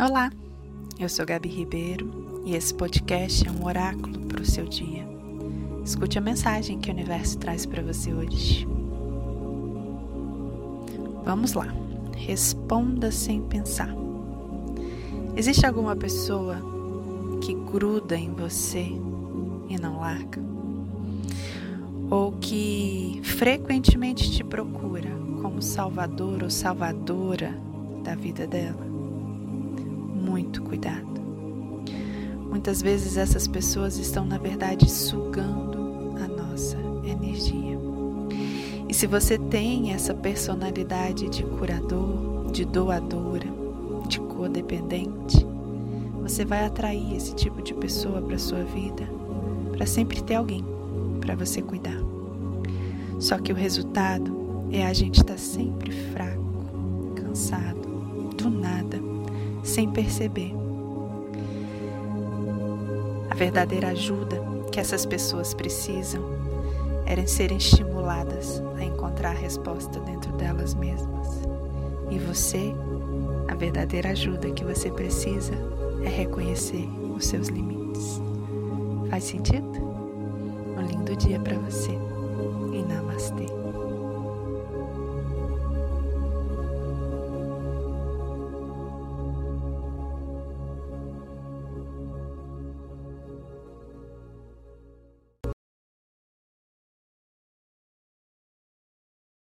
Olá, eu sou Gabi Ribeiro e esse podcast é um oráculo para o seu dia. Escute a mensagem que o universo traz para você hoje. Vamos lá, responda sem pensar. Existe alguma pessoa que gruda em você e não larga? Ou que frequentemente te procura como salvador ou salvadora da vida dela? Muitas vezes essas pessoas estão, na verdade, sugando a nossa energia. E se você tem essa personalidade de curador, de doadora, de codependente, você vai atrair esse tipo de pessoa para sua vida, para sempre ter alguém para você cuidar. Só que o resultado é a gente estar tá sempre fraco, cansado, do nada sem perceber. Verdadeira ajuda que essas pessoas precisam era serem estimuladas a encontrar a resposta dentro delas mesmas. E você, a verdadeira ajuda que você precisa é reconhecer os seus limites. Faz sentido? Um lindo dia para você e namastê.